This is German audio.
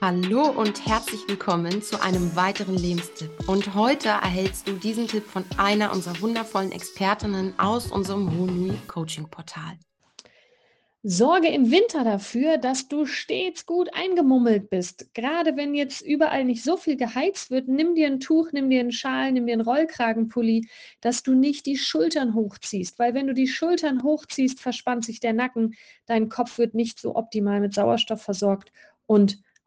Hallo und herzlich willkommen zu einem weiteren Lebenstipp. Und heute erhältst du diesen Tipp von einer unserer wundervollen Expertinnen aus unserem Honui Coaching Portal. Sorge im Winter dafür, dass du stets gut eingemummelt bist. Gerade wenn jetzt überall nicht so viel geheizt wird, nimm dir ein Tuch, nimm dir einen Schal, nimm dir einen Rollkragenpulli, dass du nicht die Schultern hochziehst. Weil wenn du die Schultern hochziehst, verspannt sich der Nacken, dein Kopf wird nicht so optimal mit Sauerstoff versorgt und